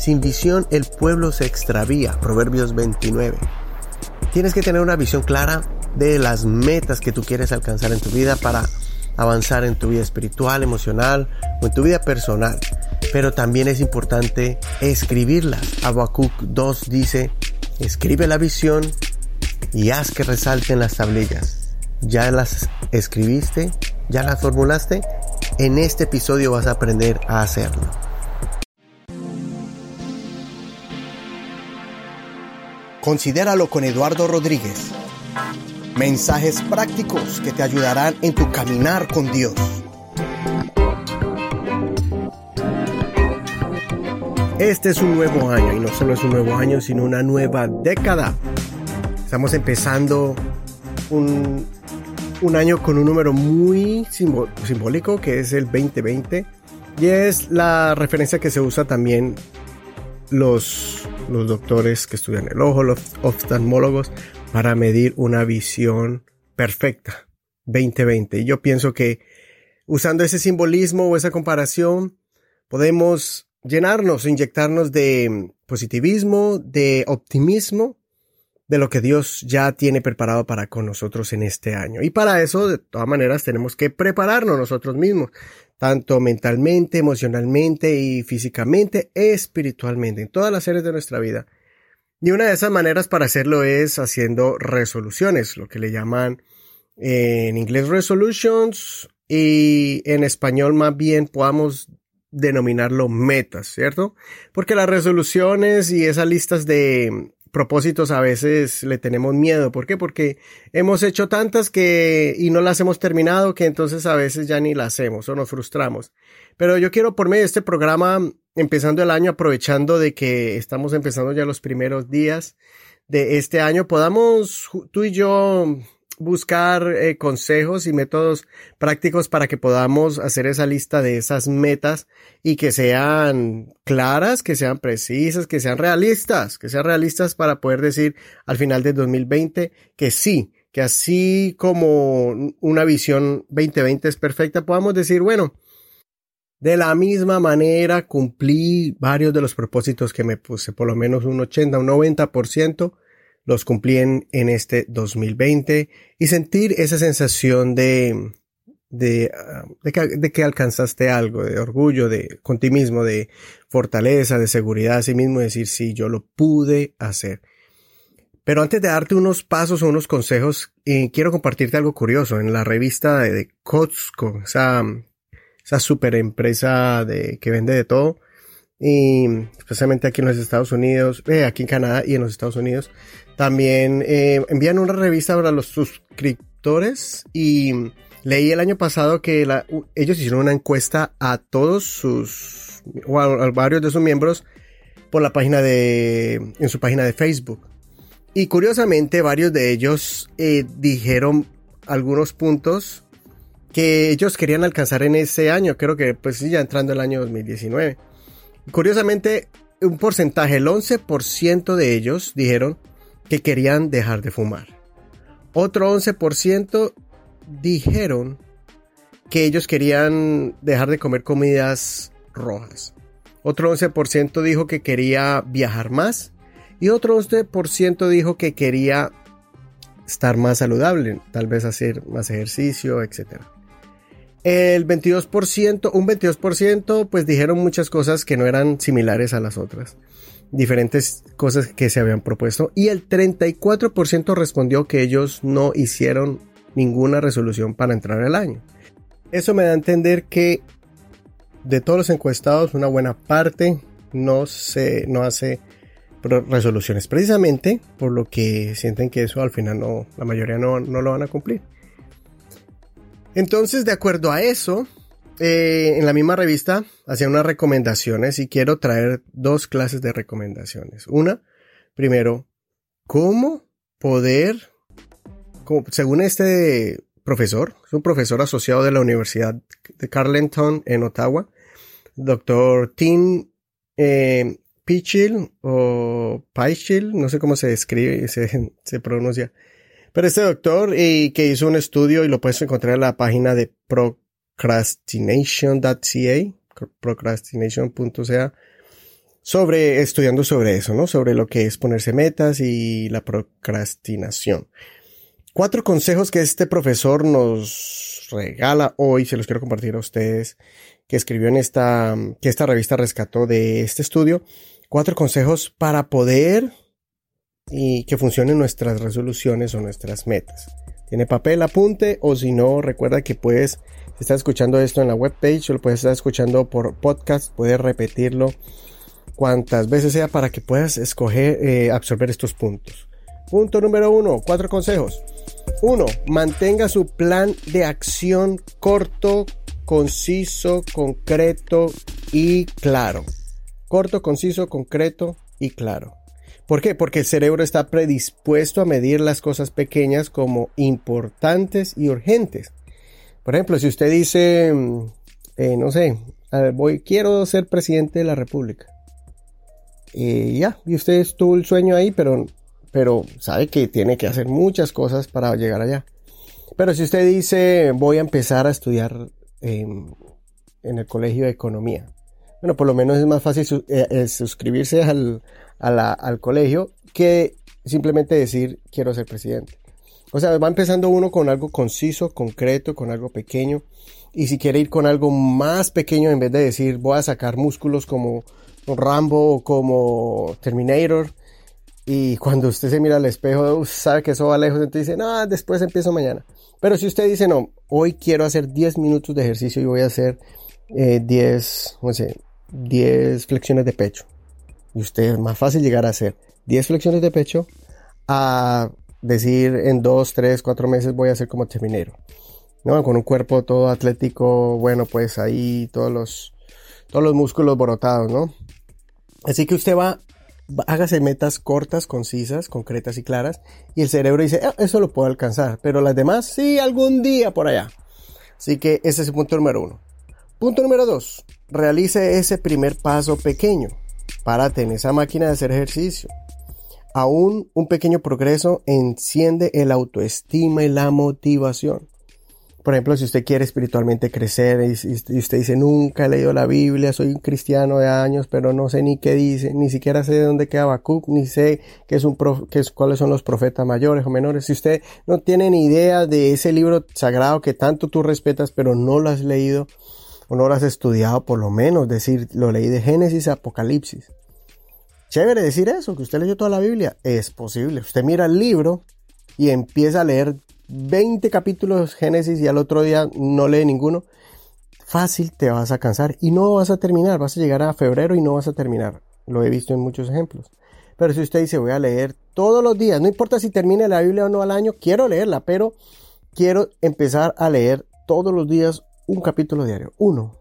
Sin visión el pueblo se extravía. Proverbios 29. Tienes que tener una visión clara de las metas que tú quieres alcanzar en tu vida para avanzar en tu vida espiritual, emocional o en tu vida personal. Pero también es importante escribirlas. Habacuc 2 dice, escribe la visión y haz que resalten las tablillas. ¿Ya las escribiste? ¿Ya las formulaste? En este episodio vas a aprender a hacerlo. Considéralo con Eduardo Rodríguez. Mensajes prácticos que te ayudarán en tu caminar con Dios. Este es un nuevo año y no solo es un nuevo año, sino una nueva década. Estamos empezando un, un año con un número muy simbólico que es el 2020 y es la referencia que se usa también los, los doctores que estudian el ojo, los oftalmólogos, para medir una visión perfecta 2020. Y yo pienso que usando ese simbolismo o esa comparación podemos llenarnos, inyectarnos de positivismo, de optimismo, de lo que Dios ya tiene preparado para con nosotros en este año. Y para eso, de todas maneras, tenemos que prepararnos nosotros mismos, tanto mentalmente, emocionalmente y físicamente, espiritualmente, en todas las áreas de nuestra vida. Y una de esas maneras para hacerlo es haciendo resoluciones, lo que le llaman en inglés resolutions y en español más bien podamos denominarlo metas, ¿cierto? Porque las resoluciones y esas listas de propósitos a veces le tenemos miedo. ¿Por qué? Porque hemos hecho tantas que y no las hemos terminado que entonces a veces ya ni las hacemos o nos frustramos. Pero yo quiero por medio de este programa, empezando el año, aprovechando de que estamos empezando ya los primeros días de este año, podamos tú y yo buscar eh, consejos y métodos prácticos para que podamos hacer esa lista de esas metas y que sean claras, que sean precisas, que sean realistas, que sean realistas para poder decir al final del 2020 que sí, que así como una visión 2020 es perfecta, podamos decir, bueno, de la misma manera cumplí varios de los propósitos que me puse, por lo menos un 80, un 90% los cumplí en, este 2020 y sentir esa sensación de, de, ah, de, que, alcanzaste algo, de orgullo, de con ti mismo, de fortaleza, de seguridad a sí mismo, decir, sí, yo lo pude hacer. Pero antes de darte unos pasos o unos consejos, eh, quiero compartirte algo curioso. En la revista de, de Costco, esa, esa super empresa de, que vende de todo, y especialmente aquí en los Estados Unidos, eh, aquí en Canadá y en los Estados Unidos, también eh, envían una revista para los suscriptores y leí el año pasado que ellos hicieron una encuesta a todos sus, o a, varios de sus miembros por la página de, en su página de Facebook. Y curiosamente varios de ellos eh, dijeron algunos puntos que ellos querían alcanzar en ese año, creo que pues ya entrando el año 2019. Curiosamente, un porcentaje, el 11% de ellos dijeron que querían dejar de fumar. Otro 11% dijeron que ellos querían dejar de comer comidas rojas. Otro 11% dijo que quería viajar más. Y otro 11% dijo que quería estar más saludable, tal vez hacer más ejercicio, etc. El 22%, un 22%, pues dijeron muchas cosas que no eran similares a las otras diferentes cosas que se habían propuesto y el 34% respondió que ellos no hicieron ninguna resolución para entrar al año. Eso me da a entender que de todos los encuestados una buena parte no se no hace resoluciones precisamente por lo que sienten que eso al final no la mayoría no, no lo van a cumplir. Entonces, de acuerdo a eso, eh, en la misma revista hacía unas recomendaciones y quiero traer dos clases de recomendaciones. Una, primero, cómo poder, según este profesor, es un profesor asociado de la Universidad de Carleton en Ottawa, doctor Tim eh, Pichil o Pichil, no sé cómo se escribe, se, se pronuncia. Pero este doctor y que hizo un estudio y lo puedes encontrar en la página de procrastination.ca, procrastination.ca, sobre, estudiando sobre eso, ¿no? Sobre lo que es ponerse metas y la procrastinación. Cuatro consejos que este profesor nos regala hoy, se los quiero compartir a ustedes, que escribió en esta, que esta revista rescató de este estudio. Cuatro consejos para poder y que funcionen nuestras resoluciones o nuestras metas. Tiene papel, apunte o si no, recuerda que puedes, si estás escuchando esto en la webpage o lo puedes estar escuchando por podcast, puedes repetirlo cuantas veces sea para que puedas escoger, eh, absorber estos puntos. Punto número uno, cuatro consejos. Uno, mantenga su plan de acción corto, conciso, concreto y claro. Corto, conciso, concreto y claro. ¿Por qué? Porque el cerebro está predispuesto a medir las cosas pequeñas como importantes y urgentes. Por ejemplo, si usted dice, mm, eh, no sé, voy, quiero ser presidente de la República. Y ya, y usted estuvo el sueño ahí, pero, pero sabe que tiene que hacer muchas cosas para llegar allá. Pero si usted dice, voy a empezar a estudiar en el colegio de economía. Bueno, por lo menos es más fácil eh, suscribirse al, al colegio que simplemente decir quiero ser presidente. O sea, va empezando uno con algo conciso, concreto, con algo pequeño. Y si quiere ir con algo más pequeño, en vez de decir voy a sacar músculos como Rambo o como Terminator, y cuando usted se mira al espejo, sabe que eso va lejos, entonces dice, no, después empiezo mañana. Pero si usted dice, no, hoy quiero hacer 10 minutos de ejercicio y voy a hacer 10, no sé, 10 flexiones de pecho usted es más fácil llegar a hacer 10 flexiones de pecho a decir en 2, 3, 4 meses voy a ser como terminero. ¿no? Con un cuerpo todo atlético, bueno, pues ahí todos los, todos los músculos borotados, ¿no? Así que usted va, hágase metas cortas, concisas, concretas y claras, y el cerebro dice, ah, eso lo puedo alcanzar, pero las demás sí, algún día por allá. Así que ese es el punto número uno. Punto número dos, realice ese primer paso pequeño. Párate en esa máquina de hacer ejercicio. Aún un pequeño progreso enciende el autoestima y la motivación. Por ejemplo, si usted quiere espiritualmente crecer y, usted dice, nunca he leído la Biblia, soy un cristiano de años, pero no sé ni qué dice, ni siquiera sé de dónde queda Habacuc, ni sé qué es un qué es, cuáles son los profetas mayores o menores. Si usted no tiene ni idea de ese libro sagrado que tanto tú respetas, pero no lo has leído, o no has estudiado por lo menos, decir, lo leí de Génesis a Apocalipsis. Chévere decir eso, que usted leyó toda la Biblia. Es posible. Usted mira el libro y empieza a leer 20 capítulos de Génesis y al otro día no lee ninguno. Fácil te vas a cansar y no vas a terminar. Vas a llegar a febrero y no vas a terminar. Lo he visto en muchos ejemplos. Pero si usted dice voy a leer todos los días, no importa si termine la Biblia o no al año, quiero leerla, pero quiero empezar a leer todos los días un capítulo diario, uno.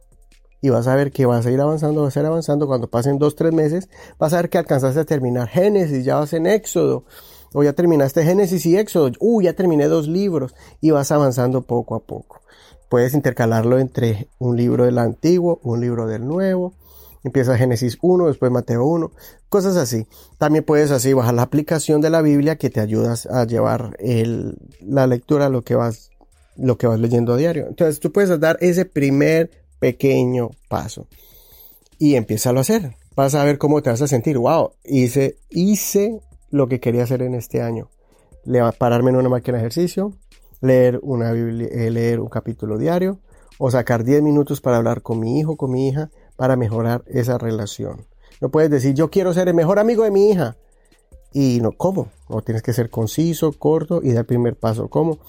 Y vas a ver que vas a ir avanzando, vas a ir avanzando. Cuando pasen dos, tres meses, vas a ver que alcanzaste a terminar Génesis, ya vas en Éxodo. O ya terminaste Génesis y Éxodo. Uh, ya terminé dos libros. Y vas avanzando poco a poco. Puedes intercalarlo entre un libro del antiguo, un libro del nuevo. Empieza Génesis 1, después Mateo 1, cosas así. También puedes así bajar la aplicación de la Biblia que te ayudas a llevar el, la lectura, lo que vas lo que vas leyendo a diario. Entonces tú puedes dar ese primer pequeño paso y empieza a hacer. Vas a ver cómo te vas a sentir. Wow, hice, hice lo que quería hacer en este año. Le pararme en una máquina de ejercicio, leer una eh, leer un capítulo diario o sacar 10 minutos para hablar con mi hijo, con mi hija, para mejorar esa relación. No puedes decir, yo quiero ser el mejor amigo de mi hija. Y no, ¿cómo? No tienes que ser conciso, corto y dar el primer paso. ¿Cómo?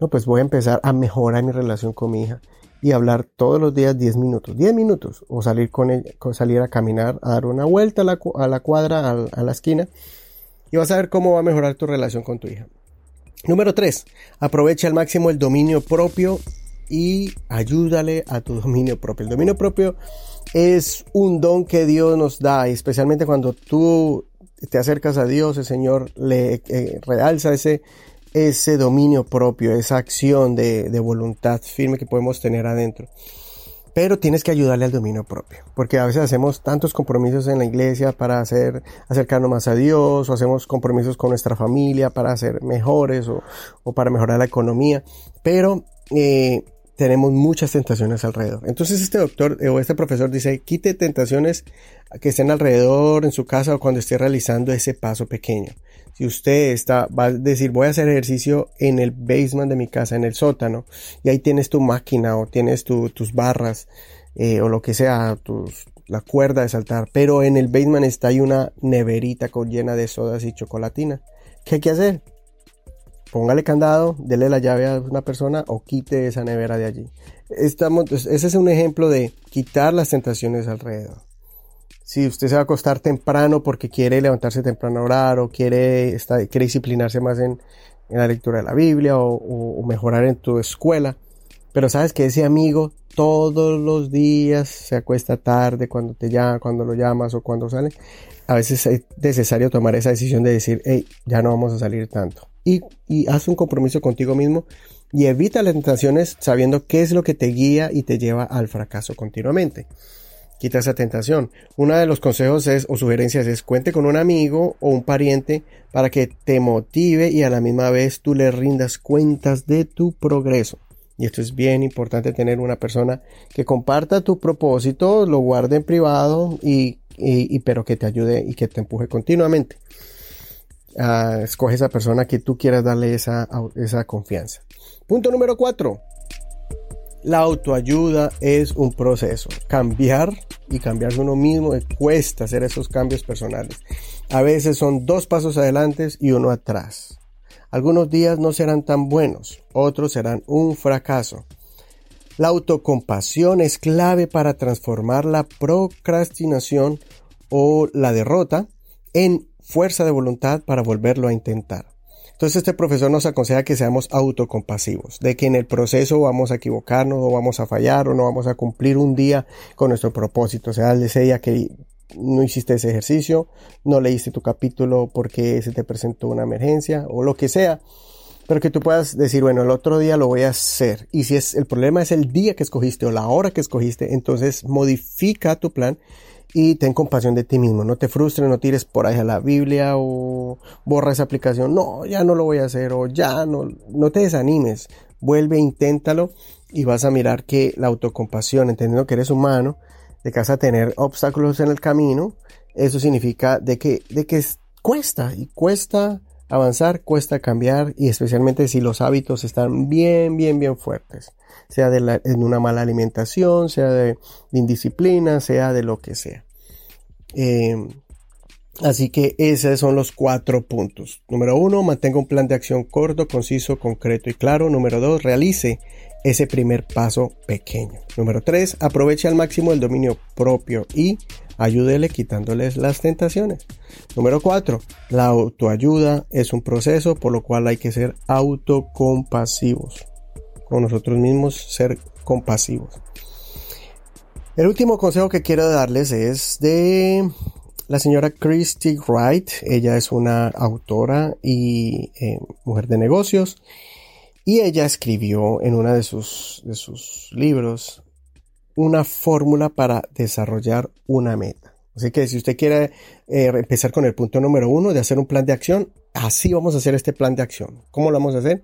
No, pues voy a empezar a mejorar mi relación con mi hija y hablar todos los días 10 minutos, 10 minutos, o salir con ella, salir a caminar, a dar una vuelta a la, a la cuadra, a, la esquina, y vas a ver cómo va a mejorar tu relación con tu hija. Número 3. Aprovecha al máximo el dominio propio y ayúdale a tu dominio propio. El dominio propio es un don que Dios nos da, especialmente cuando tú te acercas a Dios, el Señor le eh, realza ese, ese dominio propio, esa acción de, de, voluntad firme que podemos tener adentro. Pero tienes que ayudarle al dominio propio, porque a veces hacemos tantos compromisos en la iglesia para hacer, acercarnos más a Dios, o hacemos compromisos con nuestra familia para ser mejores o, o para mejorar la economía, pero eh, tenemos muchas tentaciones alrededor. Entonces este doctor o este profesor dice, quite tentaciones que estén alrededor en su casa o cuando esté realizando ese paso pequeño. Si usted está, va a decir, voy a hacer ejercicio en el basement de mi casa, en el sótano, y ahí tienes tu máquina o tienes tus barras eh, o lo que sea, tus, la cuerda de saltar, pero en el basement está ahí una neverita con, llena de sodas y chocolatina. ¿Qué hay que hacer? Póngale candado, dele la llave a una persona o quite esa nevera de allí. Estamos, ese es un ejemplo de quitar las tentaciones alrededor. Si usted se va a acostar temprano porque quiere levantarse temprano a orar o quiere, quiere disciplinarse más en, la lectura de la Biblia o mejorar en tu escuela, pero sabes que ese amigo todos los días se acuesta tarde cuando te llama, cuando lo llamas o cuando sale. A veces es necesario tomar esa decisión de decir, hey, ya no vamos a salir tanto. Y, y haz un compromiso contigo mismo y evita las tentaciones sabiendo qué es lo que te guía y te lleva al fracaso continuamente. Quita esa tentación. Uno de los consejos es, o sugerencias es cuente con un amigo o un pariente para que te motive y a la misma vez tú le rindas cuentas de tu progreso. Y esto es bien importante tener una persona que comparta tu propósito, lo guarde en privado y, pero que te ayude y que te empuje continuamente. Uh, escoge esa persona que tú quieras darle esa, esa confianza. Punto número cuatro. La autoayuda es un proceso. Cambiar y cambiarse uno mismo cuesta hacer esos cambios personales. A veces son dos pasos adelante y uno atrás. Algunos días no serán tan buenos, otros serán un fracaso. La autocompasión es clave para transformar la procrastinación o la derrota en fuerza de voluntad para volverlo a intentar. Entonces este profesor nos aconseja que seamos autocompasivos, de que en el proceso vamos a equivocarnos o vamos a fallar o no vamos a cumplir un día con nuestro propósito. O sea, él decía que no hiciste ese ejercicio, no leíste tu capítulo porque se te presentó una emergencia o lo que sea, pero que tú puedas decir, bueno, el otro día lo voy a hacer. Y si es el problema es el día que escogiste o la hora que escogiste, entonces modifica tu plan y ten compasión de ti mismo. No te frustres, no tires por ahí a la Biblia o borra esa aplicación. No, ya no lo voy a hacer o ya no, no te desanimes. Vuelve, inténtalo y vas a mirar que la autocompasión, entendiendo que eres humano, de que vas a tener obstáculos en el camino, eso significa de que, de que cuesta y cuesta avanzar, cuesta cambiar y especialmente si los hábitos están bien, bien, bien fuertes, sea de, la, una mala alimentación, sea de, indisciplina, sea de lo que sea. Eh, así que esos son los cuatro puntos. Número uno, mantenga un plan de acción corto, conciso, concreto y claro. Número dos, realice ese primer paso pequeño. Número 3. Aproveche al máximo el dominio propio y ayúdele quitándoles las tentaciones. Número 4. La autoayuda es un proceso por lo cual hay que ser autocompasivos. Con nosotros mismos ser compasivos. El último consejo que quiero darles es de la señora Christy Wright. Ella es una autora y eh, mujer de negocios y ella escribió en uno de sus, de sus libros una fórmula para desarrollar una meta. Así que si usted quiere eh, empezar con el punto número uno de hacer un plan de acción, así vamos a hacer este plan de acción. ¿Cómo lo vamos a hacer?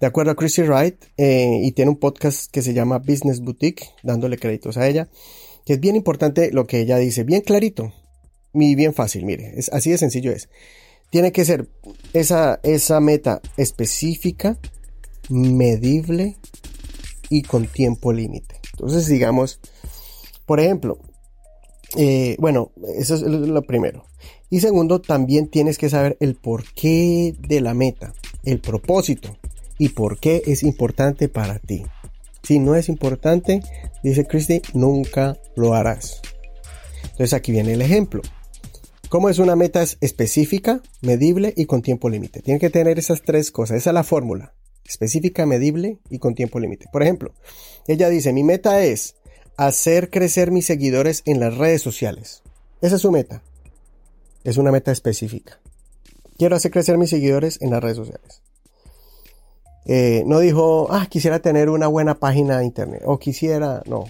De acuerdo a Chrissy Wright, eh, y tiene un podcast que se llama Business Boutique, dándole créditos a ella, que es bien importante lo que ella dice, bien clarito y bien fácil, mire, así de sencillo es. Tiene que ser esa, esa meta específica, medible y con tiempo límite. Entonces, digamos, por ejemplo, eh, bueno, eso es lo primero. Y segundo, también tienes que saber el porqué de la meta, el propósito y por qué es importante para ti. Si no es importante, dice Christy, nunca lo harás. Entonces aquí viene el ejemplo. ¿Cómo es una meta específica, medible y con tiempo límite? Tiene que tener esas tres cosas. Esa es la fórmula específica, medible y con tiempo límite. Por ejemplo, ella dice, mi meta es hacer crecer mis seguidores en las redes sociales. Esa es su meta. Es una meta específica. Quiero hacer crecer mis seguidores en las redes sociales. Eh, no dijo, ah, quisiera tener una buena página de internet. O quisiera, no.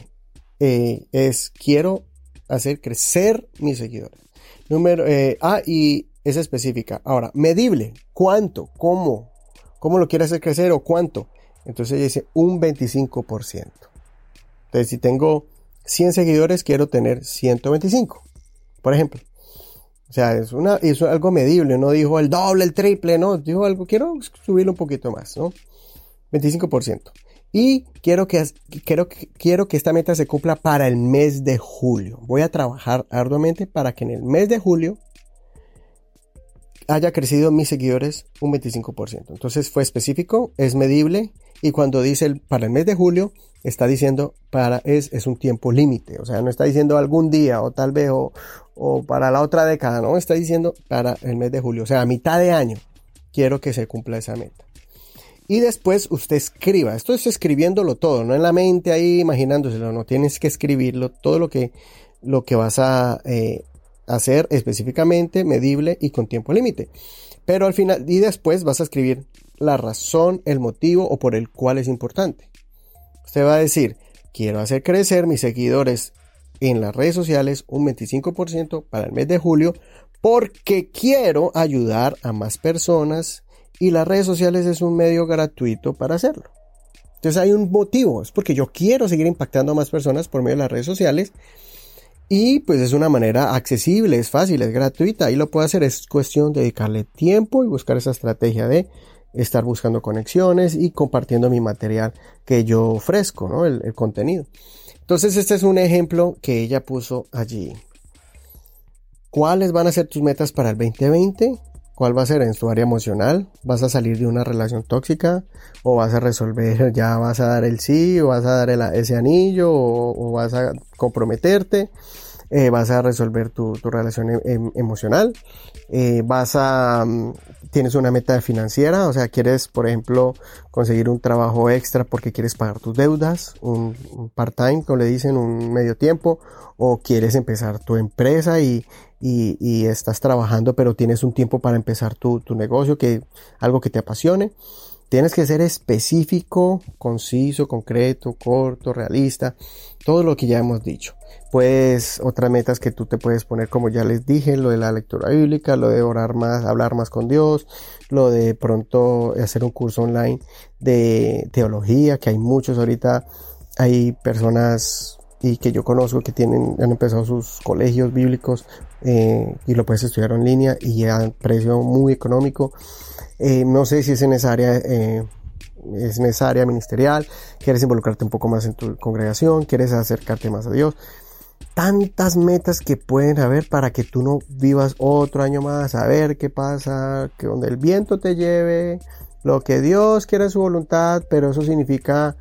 Eh, es, quiero hacer crecer mis seguidores. Número, eh, ah, y es específica. Ahora, medible. ¿Cuánto? ¿Cómo? Cómo lo quiere hacer crecer o cuánto. Entonces ella dice un 25%. Entonces si tengo 100 seguidores, quiero tener 125, por ejemplo. O sea, es, una, es algo medible, no dijo el doble, el triple, no, dijo algo, quiero subirlo un poquito más, ¿no? 25%. Y quiero que, quiero, quiero que esta meta se cumpla para el mes de julio. Voy a trabajar arduamente para que en el mes de julio haya crecido mis seguidores un 25%. Entonces fue específico, es medible y cuando dice para el mes de julio está diciendo para es, es un tiempo límite. O sea, no está diciendo algún día o tal vez o, o para la otra década, no, está diciendo para el mes de julio. O sea, a mitad de año quiero que se cumpla esa meta y después usted escriba. Esto es escribiéndolo todo, no en la mente ahí imaginándoselo, no tienes que escribirlo, todo lo que, lo que vas a eh, hacer específicamente, medible y con tiempo límite. Pero al final, y después vas a escribir la razón, el motivo o por el cual es importante. Usted va a decir, quiero hacer crecer mis seguidores en las redes sociales un 25% para el mes de julio porque quiero ayudar a más personas y las redes sociales es un medio gratuito para hacerlo. Entonces hay un motivo, es porque yo quiero seguir impactando a más personas por medio de las redes sociales y pues es una manera accesible, es fácil, es gratuita y lo puedo hacer, es cuestión de dedicarle tiempo y buscar esa estrategia de estar buscando conexiones y compartiendo mi material que yo ofrezco, ¿no? el, el contenido. Entonces este es un ejemplo que ella puso allí. ¿Cuáles van a ser tus metas para el 2020? ¿Cuál va a ser en tu área emocional? ¿Vas a salir de una relación tóxica? ¿O vas a resolver, ya vas a dar el sí, o vas a dar ese anillo, o, vas a comprometerte? Eh, vas a resolver tu, relación em, em, emocional, eh, vas a, mm, tienes una meta financiera, o sea, quieres, por ejemplo, conseguir un trabajo extra porque quieres pagar tus deudas, un, part-time, como le dicen, un medio tiempo, o quieres empezar tu empresa y, y, estás trabajando, pero tienes un tiempo para empezar tu, tu negocio, que algo que te apasione. Tienes que ser específico, conciso, concreto, corto, realista, todo lo que ya hemos dicho. Pues otras metas que tú te puedes poner, como ya les dije, lo de la lectura bíblica, lo de orar más, hablar más con Dios, lo de pronto hacer un curso online de teología, que hay muchos ahorita, hay personas y que yo conozco que tienen, han empezado sus colegios bíblicos eh, y lo puedes estudiar en línea y a precio muy económico. Eh, no sé si es en eh, es en esa área ministerial, quieres involucrarte un poco más en tu congregación, quieres acercarte más a Dios. Tantas metas que pueden haber para que tú no vivas otro año más, a ver qué pasa, que donde el viento te lleve, lo que Dios quiere en su voluntad, pero eso significa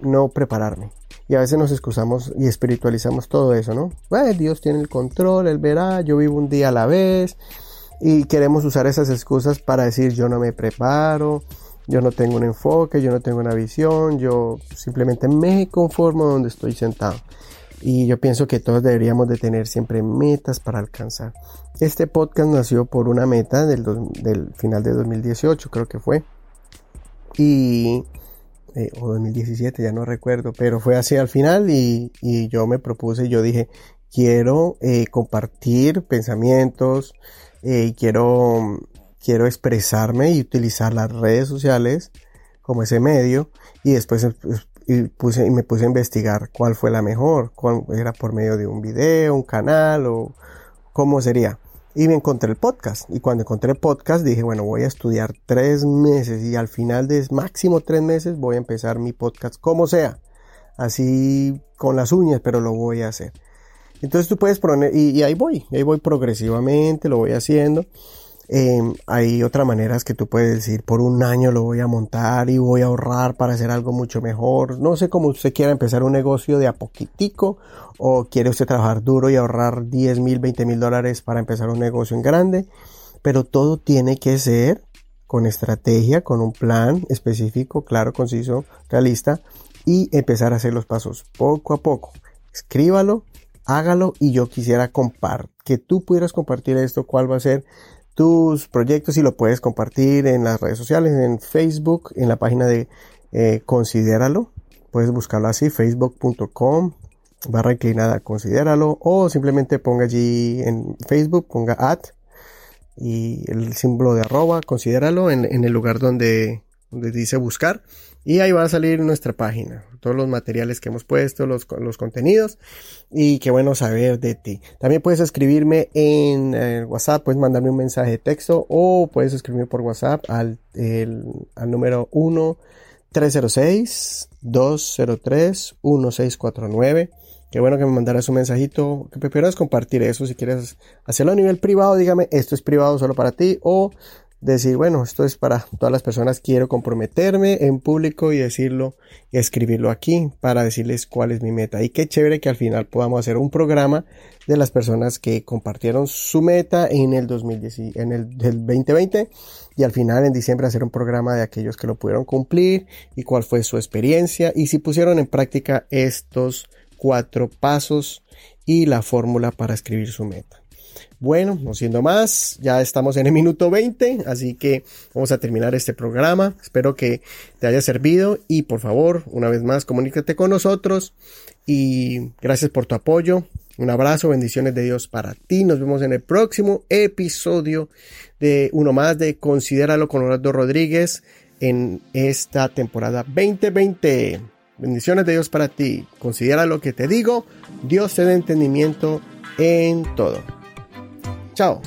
no prepararme. Y a veces nos excusamos y espiritualizamos todo eso, ¿no? Bueno, Dios tiene el control, Él verá, yo vivo un día a la vez. Y queremos usar esas excusas para decir yo no me preparo, yo no tengo un enfoque, yo no tengo una visión, yo simplemente me conformo donde estoy sentado. Y yo pienso que todos deberíamos de tener siempre metas para alcanzar. Este podcast nació por una meta del, del final de 2018, creo que fue. Y eh, o 2017, ya no recuerdo, pero fue así al final y, yo me propuse, yo dije, quiero eh, compartir pensamientos, eh, quiero, quiero expresarme y utilizar las redes sociales como ese medio y después y puse, y me puse a investigar cuál fue la mejor, cuál era por medio de un video, un canal o cómo sería y me encontré el podcast. Y cuando encontré el podcast dije, bueno, voy a estudiar tres meses y al final de máximo tres meses voy a empezar mi podcast como sea. Así con las uñas, pero lo voy a hacer. Entonces tú puedes poner, y, y ahí voy, ahí voy progresivamente, lo voy haciendo. Em, hay otras maneras que tú puedes decir, por un año lo voy a montar y voy a ahorrar para hacer algo mucho mejor. No sé cómo usted quiera empezar un negocio de a poquitico o quiere usted trabajar duro y ahorrar 10 mil, 20 mil dólares para empezar un negocio en grande. Pero todo tiene que ser con estrategia, con un plan específico, claro, conciso, realista y empezar a hacer los pasos poco a poco. Escríbalo, hágalo y yo quisiera compartir, que tú pudieras compartir esto, cuál va a ser tus proyectos y lo puedes compartir en las redes sociales, en Facebook, en la página de eh, Considéralo. Puedes buscarlo así, facebook.com barra inclinada, considéralo. O simplemente ponga allí en Facebook, ponga at y el símbolo de arroba, considéralo en, el lugar donde, donde dice buscar y ahí va a salir nuestra página, todos los materiales que hemos puesto, los, los contenidos y qué bueno saber de ti. También puedes escribirme en eh, WhatsApp, puedes mandarme un mensaje de texto o puedes escribirme por WhatsApp al, al número 1 306 203 1649 Qué bueno que me mandaras un mensajito, que prefieras compartir eso. Si quieres hacerlo a nivel privado, dígame, esto es privado solo para ti. O decir, bueno, esto es para todas las personas, quiero comprometerme en público y decirlo escribirlo aquí para decirles cuál es mi meta. Y qué chévere que al final podamos hacer un programa de las personas que compartieron su meta en el 2010, en el 2020 y al final en diciembre hacer un programa de aquellos que lo pudieron cumplir y cuál fue su experiencia y si pusieron en práctica estos cuatro pasos y la fórmula para escribir su meta. Bueno, no siendo más, ya estamos en el minuto 20, así que vamos a terminar este programa. Espero que te haya servido y por favor, una vez más, comunícate con nosotros y gracias por tu apoyo. Un abrazo, bendiciones de Dios para ti. Nos vemos en el próximo episodio de uno más de Considéralo con Orlando Rodríguez en esta temporada 2020. Bendiciones de Dios para ti. Considera lo que te digo. Dios te da entendimiento en todo. 笑。